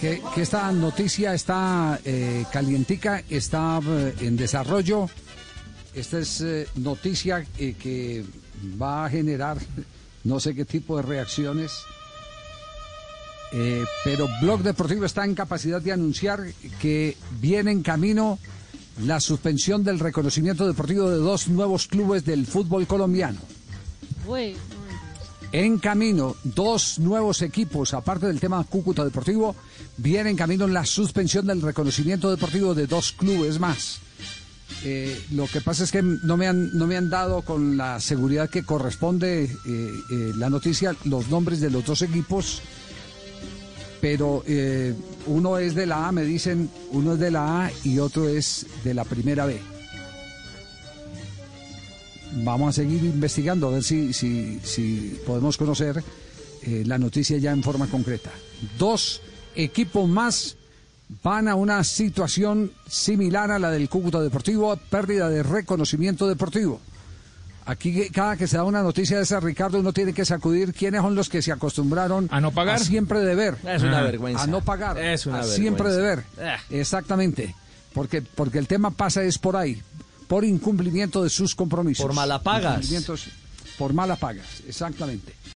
que, esta noticia está eh, calientica, está eh, en desarrollo. Esta es eh, noticia que va a generar no sé qué tipo de reacciones. pero Blog Deportivo está en capacidad de anunciar que viene en camino la suspensión del reconocimiento deportivo de dos nuevos clubes del fútbol colombiano. En camino, dos nuevos equipos, aparte del tema Cúcuta Deportivo, vienen en camino la suspensión del reconocimiento deportivo de dos clubes más. Eh, lo que pasa es que no me han, no me han dado con la seguridad que corresponde eh, eh, la noticia los nombres de los dos equipos, pero uno es de la A, me dicen, uno es de la A y otro es de la primera B vamos a seguir investigando a ver si, si, si podemos conocer eh, la noticia ya en forma concreta. Dos equipos más van a una situación similar a la del Cúcuta Deportivo, pérdida de reconocimiento deportivo. Aquí cada que se da una noticia de esa, Ricardo, uno tiene que sacudir quiénes son los que se acostumbraron a no pagar. A siempre deber. Es una vergüenza. A no pagar. Es una a vergüenza. siempre deber. Eh. Exactamente. Porque, porque el tema pasa es por ahí por incumplimiento de sus compromisos. Por malapagas. Por malapagas, exactamente.